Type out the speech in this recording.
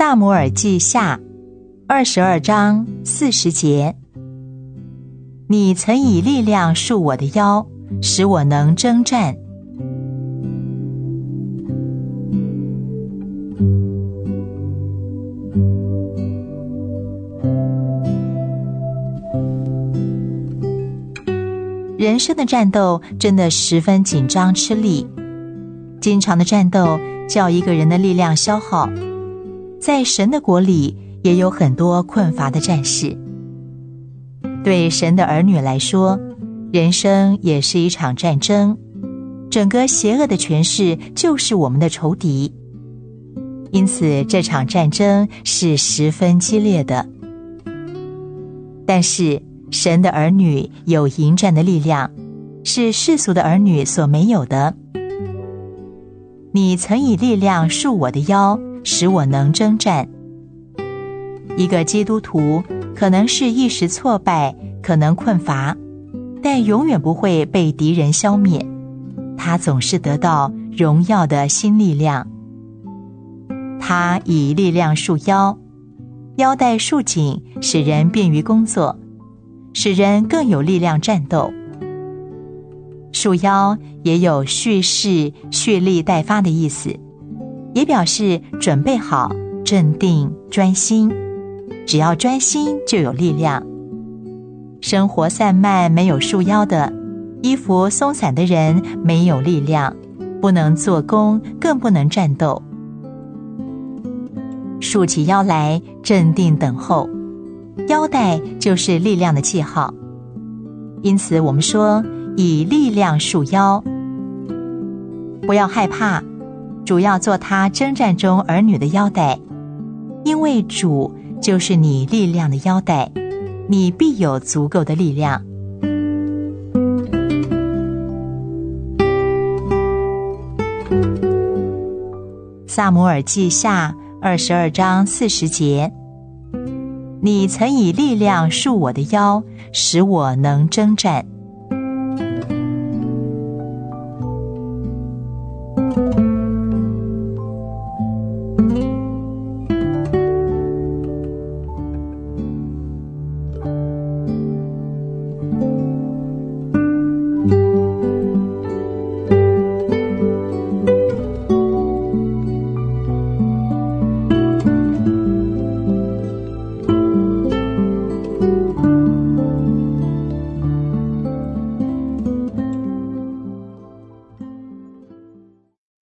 撒母耳记下二十二章四十节：你曾以力量束我的腰，使我能征战。人生的战斗真的十分紧张吃力，经常的战斗叫一个人的力量消耗。在神的国里，也有很多困乏的战士。对神的儿女来说，人生也是一场战争。整个邪恶的权势就是我们的仇敌，因此这场战争是十分激烈的。但是神的儿女有迎战的力量，是世俗的儿女所没有的。你曾以力量束我的腰。使我能征战。一个基督徒可能是一时挫败，可能困乏，但永远不会被敌人消灭。他总是得到荣耀的新力量。他以力量束腰，腰带束紧，使人便于工作，使人更有力量战斗。束腰也有蓄势、蓄力待发的意思。也表示准备好、镇定、专心。只要专心，就有力量。生活散漫、没有束腰的，衣服松散的人，没有力量，不能做工，更不能战斗。竖起腰来，镇定等候。腰带就是力量的记号，因此我们说以力量束腰，不要害怕。主要做他征战中儿女的腰带，因为主就是你力量的腰带，你必有足够的力量。撒母耳记下二十二章四十节：你曾以力量束我的腰，使我能征战。